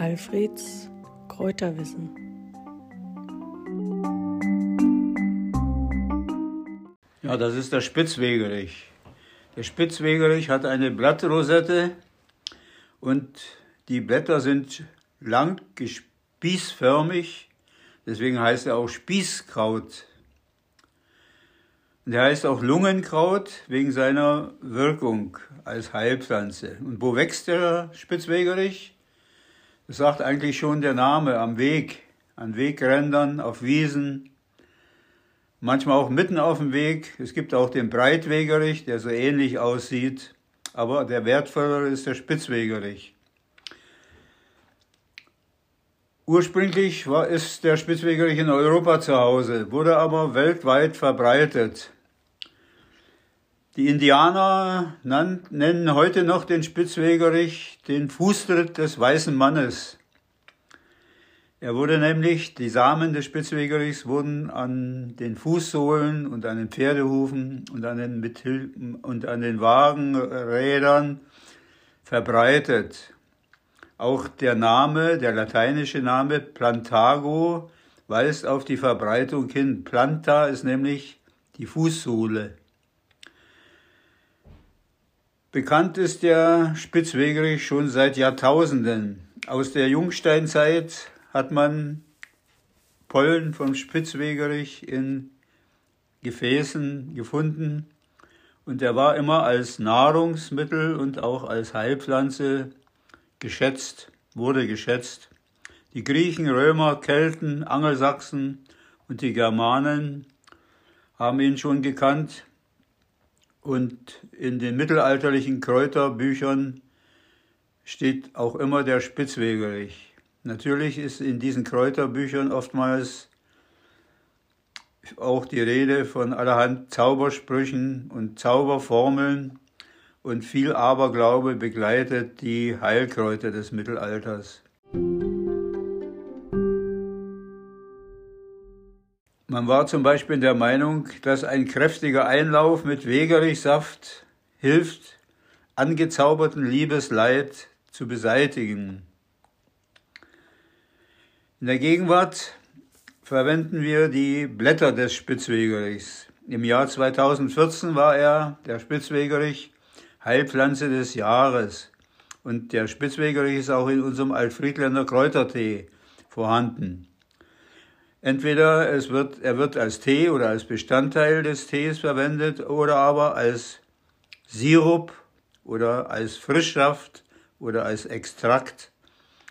Alfreds Kräuterwissen. Ja, das ist der Spitzwegerich. Der Spitzwegerich hat eine Blattrosette und die Blätter sind lang spießförmig, deswegen heißt er auch Spießkraut. Und er heißt auch Lungenkraut wegen seiner Wirkung als Heilpflanze. Und wo wächst der Spitzwegerich? Das sagt eigentlich schon der Name, am Weg, an Wegrändern, auf Wiesen, manchmal auch mitten auf dem Weg. Es gibt auch den Breitwegerich, der so ähnlich aussieht, aber der wertvollere ist der Spitzwegerich. Ursprünglich war, ist der Spitzwegerich in Europa zu Hause, wurde aber weltweit verbreitet. Die Indianer nennen heute noch den Spitzwegerich den Fußtritt des weißen Mannes. Er wurde nämlich, die Samen des Spitzwegerichs wurden an den Fußsohlen und an den Pferdehufen und an den, und an den Wagenrädern verbreitet. Auch der Name, der lateinische Name Plantago, weist auf die Verbreitung hin. Planta ist nämlich die Fußsohle. Bekannt ist der Spitzwegerich schon seit Jahrtausenden. Aus der Jungsteinzeit hat man Pollen vom Spitzwegerich in Gefäßen gefunden und er war immer als Nahrungsmittel und auch als Heilpflanze geschätzt, wurde geschätzt. Die Griechen, Römer, Kelten, Angelsachsen und die Germanen haben ihn schon gekannt und in den mittelalterlichen Kräuterbüchern steht auch immer der Spitzwegerich. Natürlich ist in diesen Kräuterbüchern oftmals auch die Rede von allerhand Zaubersprüchen und Zauberformeln und viel Aberglaube begleitet die Heilkräuter des Mittelalters. Man war zum Beispiel der Meinung, dass ein kräftiger Einlauf mit Wegerichsaft hilft, angezauberten Liebesleid zu beseitigen. In der Gegenwart verwenden wir die Blätter des Spitzwegerichs. Im Jahr 2014 war er, der Spitzwegerich, Heilpflanze des Jahres. Und der Spitzwegerich ist auch in unserem Alfriedländer Kräutertee vorhanden. Entweder es wird, er wird als Tee oder als Bestandteil des Tees verwendet oder aber als Sirup oder als Frischsaft oder als Extrakt.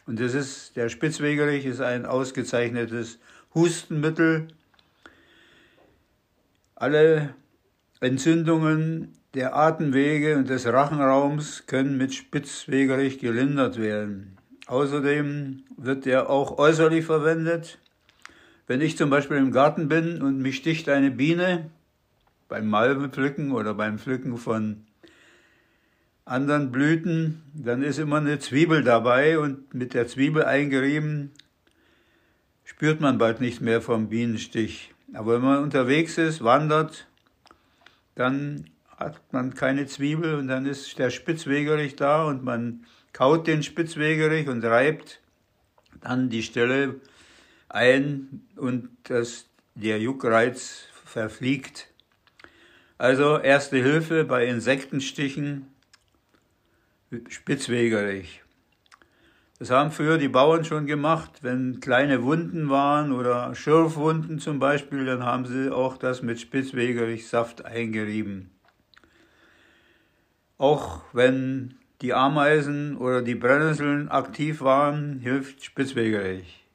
Und das ist, der Spitzwegerich ist ein ausgezeichnetes Hustenmittel. Alle Entzündungen der Atemwege und des Rachenraums können mit Spitzwegerich gelindert werden. Außerdem wird er auch äußerlich verwendet wenn ich zum Beispiel im Garten bin und mich sticht eine Biene beim Malvenpflücken oder beim Pflücken von anderen Blüten, dann ist immer eine Zwiebel dabei und mit der Zwiebel eingerieben spürt man bald nicht mehr vom Bienenstich. Aber wenn man unterwegs ist, wandert, dann hat man keine Zwiebel und dann ist der Spitzwegerich da und man kaut den Spitzwegerich und reibt dann die Stelle, ein und das, der Juckreiz verfliegt. Also erste Hilfe bei Insektenstichen, Spitzwegerich. Das haben früher die Bauern schon gemacht. Wenn kleine Wunden waren oder Schürfwunden zum Beispiel, dann haben sie auch das mit Spitzwegerich-Saft eingerieben. Auch wenn die Ameisen oder die Brennnesseln aktiv waren, hilft Spitzwegerich.